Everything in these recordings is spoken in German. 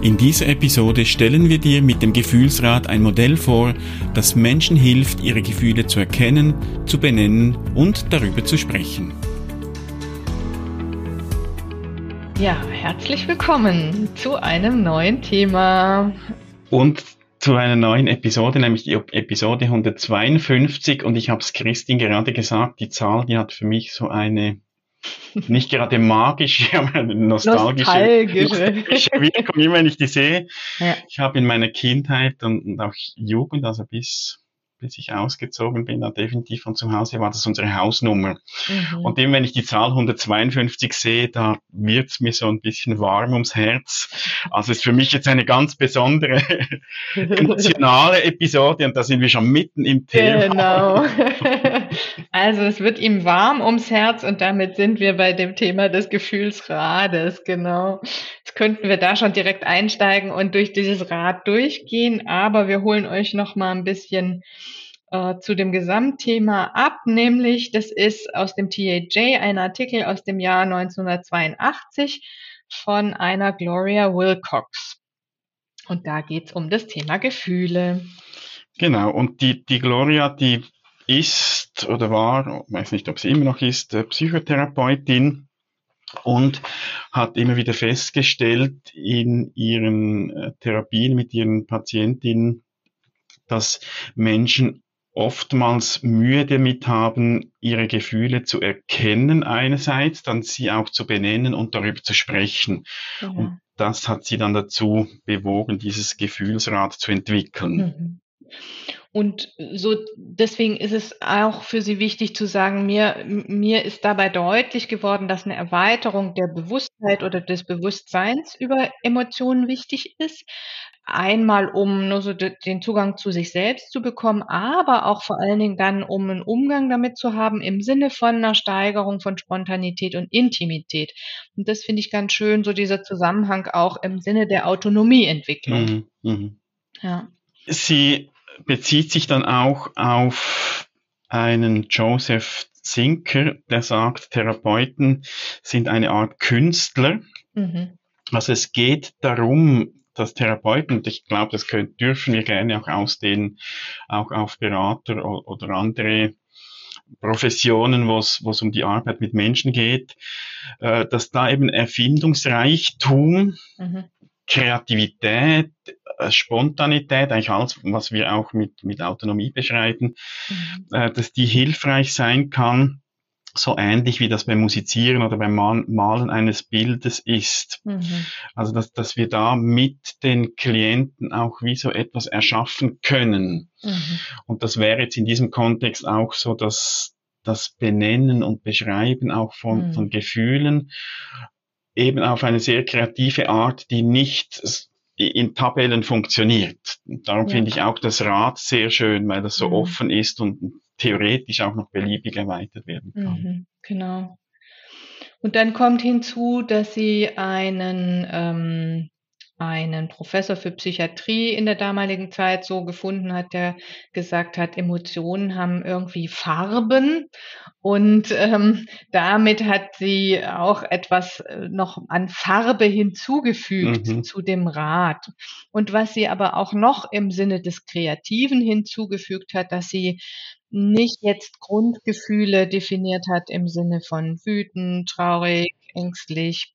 In dieser Episode stellen wir dir mit dem Gefühlsrat ein Modell vor, das Menschen hilft, ihre Gefühle zu erkennen, zu benennen und darüber zu sprechen. Ja, herzlich willkommen zu einem neuen Thema. Und zu einer neuen Episode, nämlich die Episode 152. Und ich habe es Christine gerade gesagt, die Zahl, die hat für mich so eine nicht gerade magische, aber nostalgische, nostalgische. Wirkung, wenn ich die sehe. Ja. Ich habe in meiner Kindheit und, und auch Jugend, also bis bis ich ausgezogen bin, da definitiv von zu Hause, war das unsere Hausnummer. Mhm. Und eben, wenn ich die Zahl 152 sehe, da wird's mir so ein bisschen warm ums Herz. Also ist für mich jetzt eine ganz besondere emotionale Episode und da sind wir schon mitten im Thema. Genau. also es wird ihm warm ums Herz und damit sind wir bei dem Thema des Gefühlsrades, genau. Jetzt könnten wir da schon direkt einsteigen und durch dieses Rad durchgehen, aber wir holen euch noch mal ein bisschen äh, zu dem Gesamtthema ab, nämlich das ist aus dem TAJ ein Artikel aus dem Jahr 1982 von einer Gloria Wilcox. Und da geht es um das Thema Gefühle. Genau, und die, die Gloria, die ist oder war, weiß nicht, ob sie immer noch ist, äh, Psychotherapeutin und hat immer wieder festgestellt in ihren äh, Therapien mit ihren Patientinnen, dass Menschen oftmals Mühe damit haben, ihre Gefühle zu erkennen einerseits, dann sie auch zu benennen und darüber zu sprechen. Ja. Und das hat sie dann dazu bewogen, dieses Gefühlsrad zu entwickeln. Mhm. Und so deswegen ist es auch für Sie wichtig zu sagen, mir, mir ist dabei deutlich geworden, dass eine Erweiterung der Bewusstheit oder des Bewusstseins über Emotionen wichtig ist. Einmal, um nur so den Zugang zu sich selbst zu bekommen, aber auch vor allen Dingen dann, um einen Umgang damit zu haben im Sinne von einer Steigerung von Spontanität und Intimität. Und das finde ich ganz schön, so dieser Zusammenhang auch im Sinne der Autonomieentwicklung. Mhm, mh. Ja. Sie bezieht sich dann auch auf einen Joseph Zinker, der sagt, Therapeuten sind eine Art Künstler. Mhm. Also es geht darum, dass Therapeuten, und ich glaube, das können, dürfen wir gerne auch ausdehnen, auch auf Berater oder andere Professionen, wo es um die Arbeit mit Menschen geht, äh, dass da eben Erfindungsreichtum, mhm. Kreativität, äh, Spontanität, eigentlich alles, was wir auch mit, mit Autonomie beschreiben, mhm. äh, dass die hilfreich sein kann, so ähnlich wie das beim Musizieren oder beim Malen eines Bildes ist. Mhm. Also, dass, dass wir da mit den Klienten auch wie so etwas erschaffen können. Mhm. Und das wäre jetzt in diesem Kontext auch so, dass das Benennen und Beschreiben auch von, mhm. von Gefühlen eben auf eine sehr kreative Art, die nicht in Tabellen funktioniert. darum ja. finde ich auch das Rad sehr schön, weil das so mhm. offen ist und theoretisch auch noch beliebig erweitert werden kann. Mhm, genau. Und dann kommt hinzu, dass sie einen ähm, einen Professor für Psychiatrie in der damaligen Zeit so gefunden hat, der gesagt hat, Emotionen haben irgendwie Farben und ähm, damit hat sie auch etwas äh, noch an Farbe hinzugefügt mhm. zu dem Rad. Und was sie aber auch noch im Sinne des Kreativen hinzugefügt hat, dass sie nicht jetzt Grundgefühle definiert hat im Sinne von wütend, traurig, ängstlich,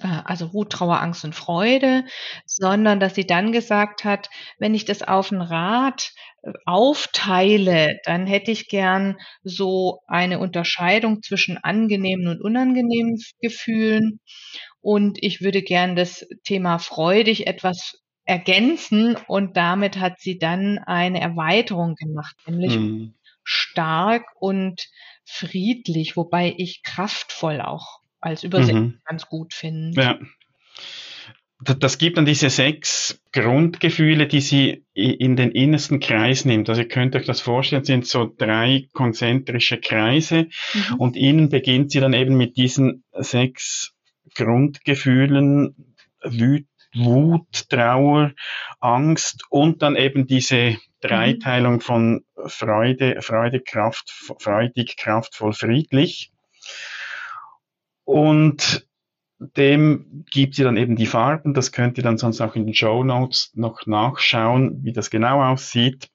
also Wut, Trauer, Angst und Freude, sondern dass sie dann gesagt hat, wenn ich das auf ein Rad äh, aufteile, dann hätte ich gern so eine Unterscheidung zwischen angenehmen und unangenehmen Gefühlen und ich würde gern das Thema freudig etwas ergänzen und damit hat sie dann eine Erweiterung gemacht, nämlich mhm. stark und friedlich, wobei ich kraftvoll auch als Übersetzung mhm. ganz gut finden. Ja. das gibt dann diese sechs Grundgefühle, die sie in den innersten Kreis nimmt. Also ihr könnt euch das vorstellen, sind so drei konzentrische Kreise mhm. und innen beginnt sie dann eben mit diesen sechs Grundgefühlen, Wut, Trauer, Angst und dann eben diese Dreiteilung von Freude, Freude, Kraft, freudig, kraftvoll, friedlich. Und dem gibt sie dann eben die Farben. Das könnt ihr dann sonst auch in den Show Notes noch nachschauen, wie das genau aussieht.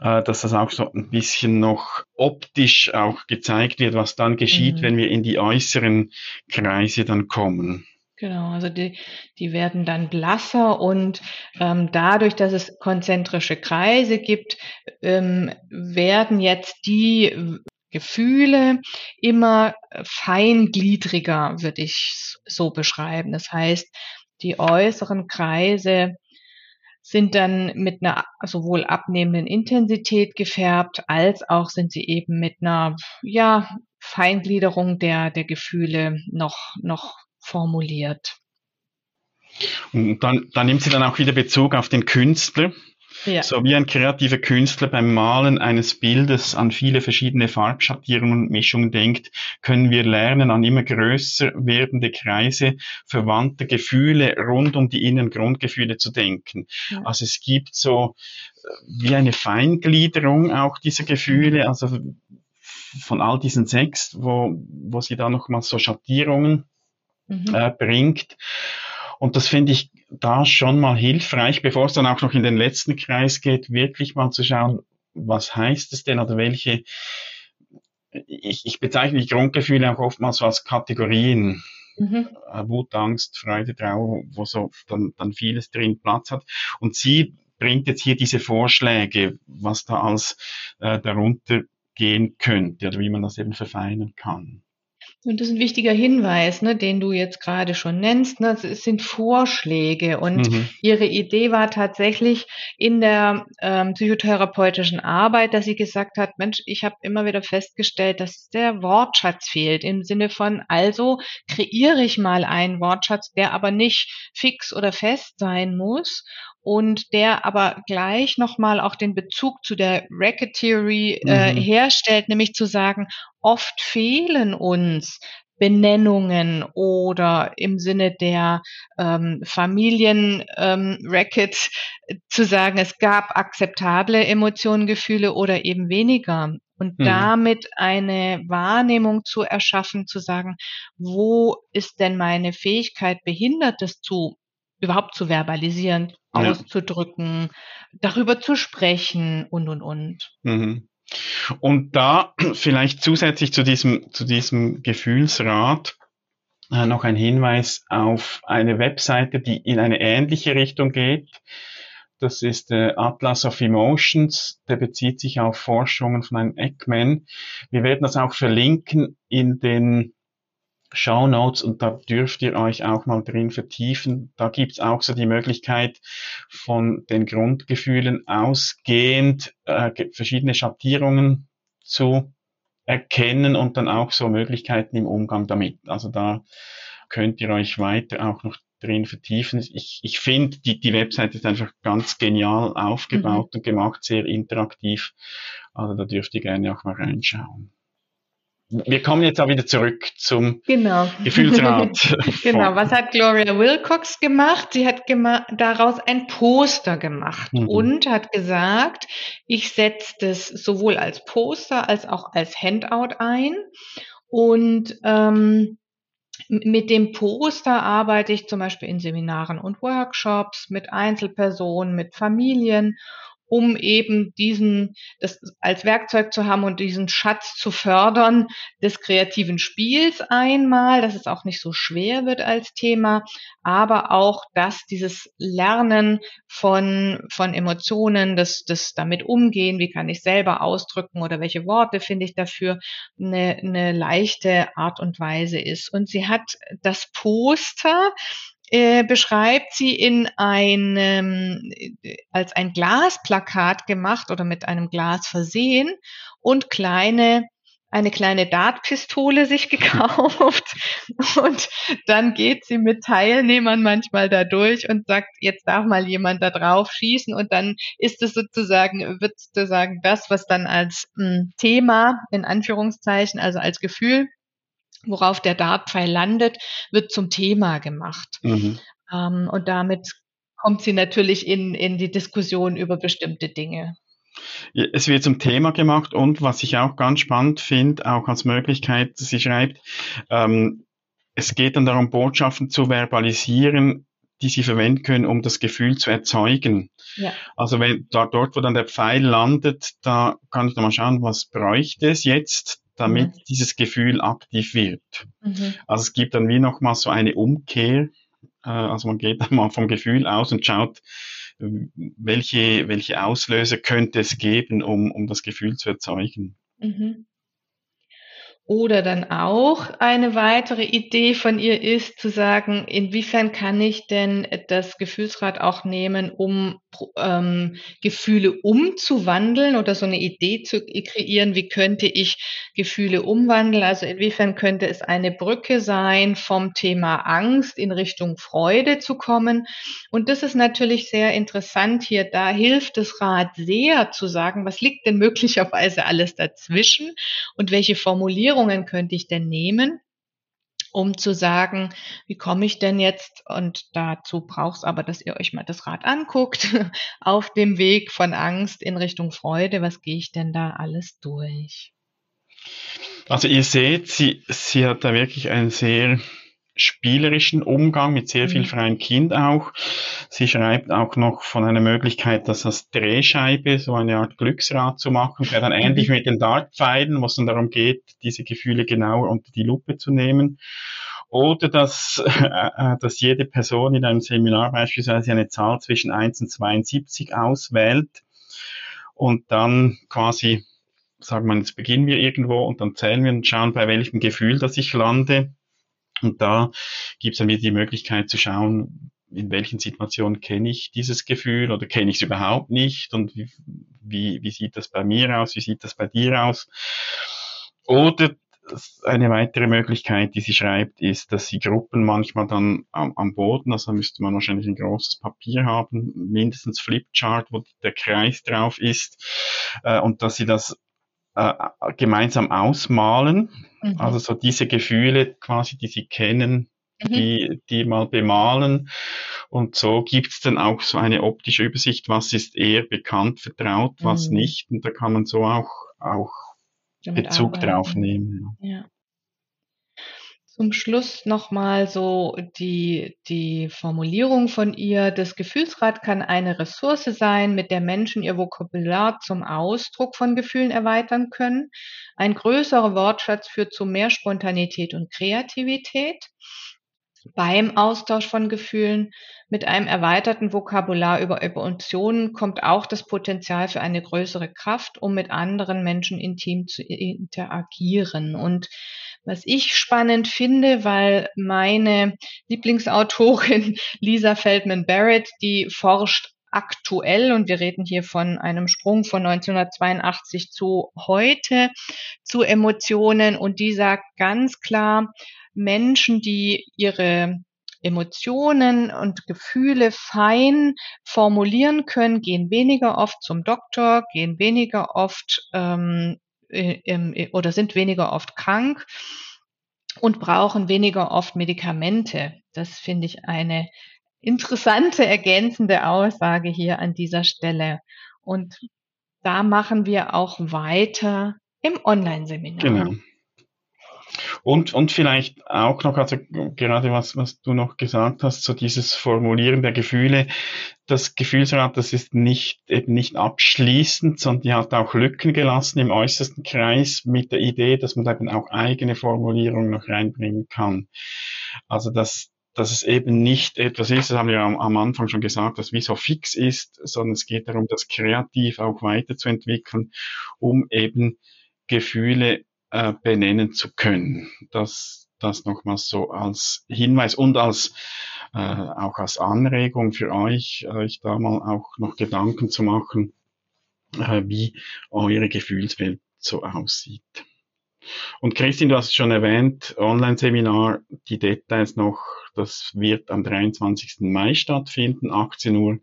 Äh, dass das auch so ein bisschen noch optisch auch gezeigt wird, was dann geschieht, mhm. wenn wir in die äußeren Kreise dann kommen. Genau, also die, die werden dann blasser und ähm, dadurch, dass es konzentrische Kreise gibt, ähm, werden jetzt die Gefühle immer feingliedriger, würde ich so beschreiben. Das heißt, die äußeren Kreise sind dann mit einer sowohl abnehmenden Intensität gefärbt, als auch sind sie eben mit einer, ja, Feingliederung der, der Gefühle noch, noch formuliert. Und dann, dann nimmt sie dann auch wieder Bezug auf den Künstler. Ja. So wie ein kreativer Künstler beim Malen eines Bildes an viele verschiedene Farbschattierungen und Mischungen denkt, können wir lernen, an immer größer werdende Kreise verwandter Gefühle rund um die inneren Grundgefühle zu denken. Ja. Also es gibt so äh, wie eine Feingliederung auch dieser Gefühle, also von all diesen sechs, wo, wo sie da nochmal so Schattierungen mhm. äh, bringt. Und das finde ich da schon mal hilfreich, bevor es dann auch noch in den letzten Kreis geht, wirklich mal zu schauen, was heißt es denn oder welche, ich, ich bezeichne die Grundgefühle auch oftmals so als Kategorien. Mhm. Äh, Wut, Angst, Freude, Trauer, wo so dann, dann vieles drin Platz hat. Und sie bringt jetzt hier diese Vorschläge, was da als äh, darunter gehen könnte oder wie man das eben verfeinern kann. Und das ist ein wichtiger Hinweis, ne, den du jetzt gerade schon nennst. Ne? Es sind Vorschläge. Und mhm. ihre Idee war tatsächlich in der ähm, psychotherapeutischen Arbeit, dass sie gesagt hat, Mensch, ich habe immer wieder festgestellt, dass der Wortschatz fehlt. Im Sinne von, also kreiere ich mal einen Wortschatz, der aber nicht fix oder fest sein muss und der aber gleich nochmal auch den Bezug zu der Racket Theory äh, mhm. herstellt, nämlich zu sagen, oft fehlen uns Benennungen oder im Sinne der ähm, Familien-Racket ähm, zu sagen, es gab akzeptable Emotionen, Gefühle oder eben weniger. Und mhm. damit eine Wahrnehmung zu erschaffen, zu sagen, wo ist denn meine Fähigkeit, Behindertes zu überhaupt zu verbalisieren, ja. auszudrücken, darüber zu sprechen und, und, und. Mhm. Und da vielleicht zusätzlich zu diesem, zu diesem Gefühlsrat äh, noch ein Hinweis auf eine Webseite, die in eine ähnliche Richtung geht. Das ist der Atlas of Emotions. Der bezieht sich auf Forschungen von einem Ekman. Wir werden das auch verlinken in den Show Notes und da dürft ihr euch auch mal drin vertiefen. Da gibt's auch so die Möglichkeit von den Grundgefühlen ausgehend äh, verschiedene Schattierungen zu erkennen und dann auch so Möglichkeiten im Umgang damit. Also da könnt ihr euch weiter auch noch drin vertiefen. Ich, ich finde, die, die Webseite ist einfach ganz genial aufgebaut mhm. und gemacht, sehr interaktiv. Also da dürft ihr gerne auch mal reinschauen wir kommen jetzt auch wieder zurück zum genau. Gefühlsrat. genau, was hat Gloria Wilcox gemacht? Sie hat gema daraus ein Poster gemacht mhm. und hat gesagt, ich setze das sowohl als Poster als auch als Handout ein. Und ähm, mit dem Poster arbeite ich zum Beispiel in Seminaren und Workshops mit Einzelpersonen, mit Familien um eben diesen, das als Werkzeug zu haben und diesen Schatz zu fördern des kreativen Spiels einmal, dass es auch nicht so schwer wird als Thema, aber auch, dass dieses Lernen von, von Emotionen, das, das damit umgehen, wie kann ich selber ausdrücken oder welche Worte finde ich dafür, eine, eine leichte Art und Weise ist. Und sie hat das Poster äh, beschreibt sie in einem, als ein Glasplakat gemacht oder mit einem Glas versehen und kleine eine kleine Dartpistole sich gekauft. Und dann geht sie mit Teilnehmern manchmal da durch und sagt, jetzt darf mal jemand da drauf schießen. Und dann ist es sozusagen, wird sozusagen das, was dann als hm, Thema in Anführungszeichen, also als Gefühl, worauf der Dartpfeil landet, wird zum Thema gemacht. Mhm. Ähm, und damit kommt sie natürlich in, in die Diskussion über bestimmte Dinge. Es wird zum Thema gemacht und was ich auch ganz spannend finde, auch als Möglichkeit, sie schreibt, ähm, es geht dann darum, Botschaften zu verbalisieren, die sie verwenden können, um das Gefühl zu erzeugen. Ja. Also wenn da, dort, wo dann der Pfeil landet, da kann ich dann mal schauen, was bräuchte es jetzt, damit mhm. dieses Gefühl aktiv wird. Mhm. Also es gibt dann wie nochmal so eine Umkehr. Äh, also man geht dann mal vom Gefühl aus und schaut, welche, welche Auslöser könnte es geben, um, um das Gefühl zu erzeugen. Mhm. Oder dann auch eine weitere Idee von ihr ist zu sagen, inwiefern kann ich denn das Gefühlsrad auch nehmen, um ähm, Gefühle umzuwandeln oder so eine Idee zu kreieren, wie könnte ich Gefühle umwandeln? Also inwiefern könnte es eine Brücke sein, vom Thema Angst in Richtung Freude zu kommen? Und das ist natürlich sehr interessant hier. Da hilft das Rad sehr zu sagen, was liegt denn möglicherweise alles dazwischen und welche Formulierungen Formulierungen könnte ich denn nehmen, um zu sagen, wie komme ich denn jetzt, und dazu braucht es aber, dass ihr euch mal das Rad anguckt, auf dem Weg von Angst in Richtung Freude, was gehe ich denn da alles durch? Also ihr seht, sie, sie hat da wirklich einen sehr spielerischen Umgang mit sehr viel mhm. freiem Kind auch. Sie schreibt auch noch von einer Möglichkeit, das als Drehscheibe, so eine Art Glücksrad zu machen, wäre dann mhm. ähnlich mit den Dartpfeilen, wo es dann darum geht, diese Gefühle genauer unter die Lupe zu nehmen. Oder dass, äh, dass jede Person in einem Seminar beispielsweise eine Zahl zwischen 1 und 72 auswählt und dann quasi sagen wir, jetzt beginnen wir irgendwo und dann zählen wir und schauen, bei welchem Gefühl, dass ich lande. Und da gibt es dann wieder die Möglichkeit zu schauen, in welchen Situationen kenne ich dieses Gefühl oder kenne ich es überhaupt nicht und wie, wie, wie sieht das bei mir aus, wie sieht das bei dir aus. Oder eine weitere Möglichkeit, die sie schreibt, ist, dass sie Gruppen manchmal dann am, am Boden, also müsste man wahrscheinlich ein großes Papier haben, mindestens Flipchart, wo der Kreis drauf ist, äh, und dass sie das äh, gemeinsam ausmalen. Mhm. Also so diese Gefühle quasi, die sie kennen, mhm. die, die mal bemalen. Und so gibt's dann auch so eine optische Übersicht, was ist eher bekannt, vertraut, was mhm. nicht. Und da kann man so auch, auch Bezug arbeiten. drauf nehmen. Ja. Zum Schluss nochmal so die, die Formulierung von ihr. Das Gefühlsrad kann eine Ressource sein, mit der Menschen ihr Vokabular zum Ausdruck von Gefühlen erweitern können. Ein größerer Wortschatz führt zu mehr Spontanität und Kreativität beim Austausch von Gefühlen. Mit einem erweiterten Vokabular über Emotionen kommt auch das Potenzial für eine größere Kraft, um mit anderen Menschen intim zu interagieren. Und was ich spannend finde, weil meine Lieblingsautorin Lisa Feldman Barrett, die forscht aktuell und wir reden hier von einem Sprung von 1982 zu heute zu Emotionen. Und die sagt ganz klar, Menschen, die ihre Emotionen und Gefühle fein formulieren können, gehen weniger oft zum Doktor, gehen weniger oft ähm, äh, oder sind weniger oft krank und brauchen weniger oft Medikamente. Das finde ich eine interessante ergänzende Aussage hier an dieser Stelle. Und da machen wir auch weiter im Online-Seminar. Genau. Und, und vielleicht auch noch, also gerade was, was du noch gesagt hast, so dieses Formulieren der Gefühle, das Gefühlsrat, das ist nicht, eben nicht abschließend, sondern die hat auch Lücken gelassen im äußersten Kreis mit der Idee, dass man eben auch eigene Formulierungen noch reinbringen kann. Also, dass, dass es eben nicht etwas ist, das haben wir am, am Anfang schon gesagt, das wie so fix ist, sondern es geht darum, das kreativ auch weiterzuentwickeln, um eben Gefühle äh, benennen zu können. Das, das nochmals so als Hinweis und als äh, auch als Anregung für euch, euch da mal auch noch Gedanken zu machen, äh, wie eure Gefühlswelt so aussieht. Und Christine, du hast es schon erwähnt, Online-Seminar, die Details noch, das wird am 23. Mai stattfinden, 18 Uhr,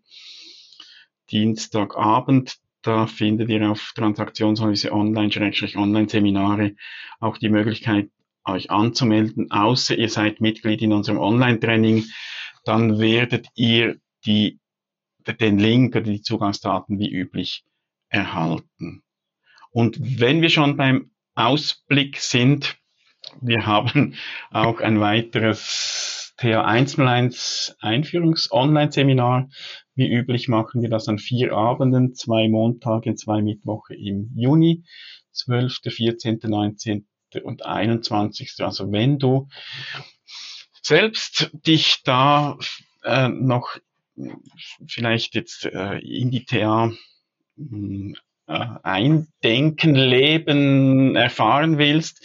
Dienstagabend. Da findet ihr auf Transaktionsanalyse Online-Online-Seminare auch die Möglichkeit, euch anzumelden, außer ihr seid Mitglied in unserem Online-Training. Dann werdet ihr die, den Link oder die Zugangsdaten wie üblich erhalten. Und wenn wir schon beim Ausblick sind, wir haben auch ein weiteres TA1 Einführungs-Online-Seminar. Wie üblich machen wir das an vier Abenden, zwei Montage, zwei Mittwoche im Juni, 12., 14., 19. und 21. Also wenn du selbst dich da äh, noch vielleicht jetzt äh, in die TA äh, eindenken, leben, erfahren willst,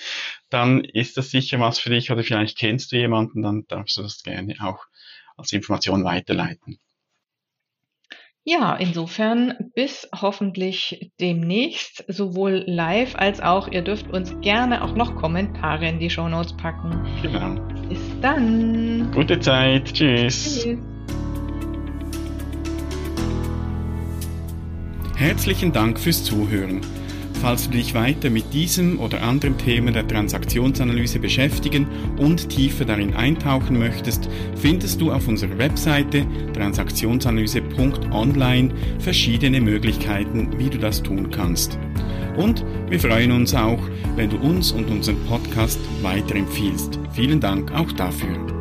dann ist das sicher was für dich oder vielleicht kennst du jemanden, dann darfst du das gerne auch als Information weiterleiten. Ja, insofern bis hoffentlich demnächst, sowohl live als auch, ihr dürft uns gerne auch noch Kommentare in die Show Notes packen. Genau. Bis dann. Gute Zeit. Tschüss. Tschüss. Herzlichen Dank fürs Zuhören. Falls du dich weiter mit diesem oder anderen Themen der Transaktionsanalyse beschäftigen und tiefer darin eintauchen möchtest, findest du auf unserer Webseite transaktionsanalyse.online verschiedene Möglichkeiten, wie du das tun kannst. Und wir freuen uns auch, wenn du uns und unseren Podcast weiterempfiehlst. Vielen Dank auch dafür.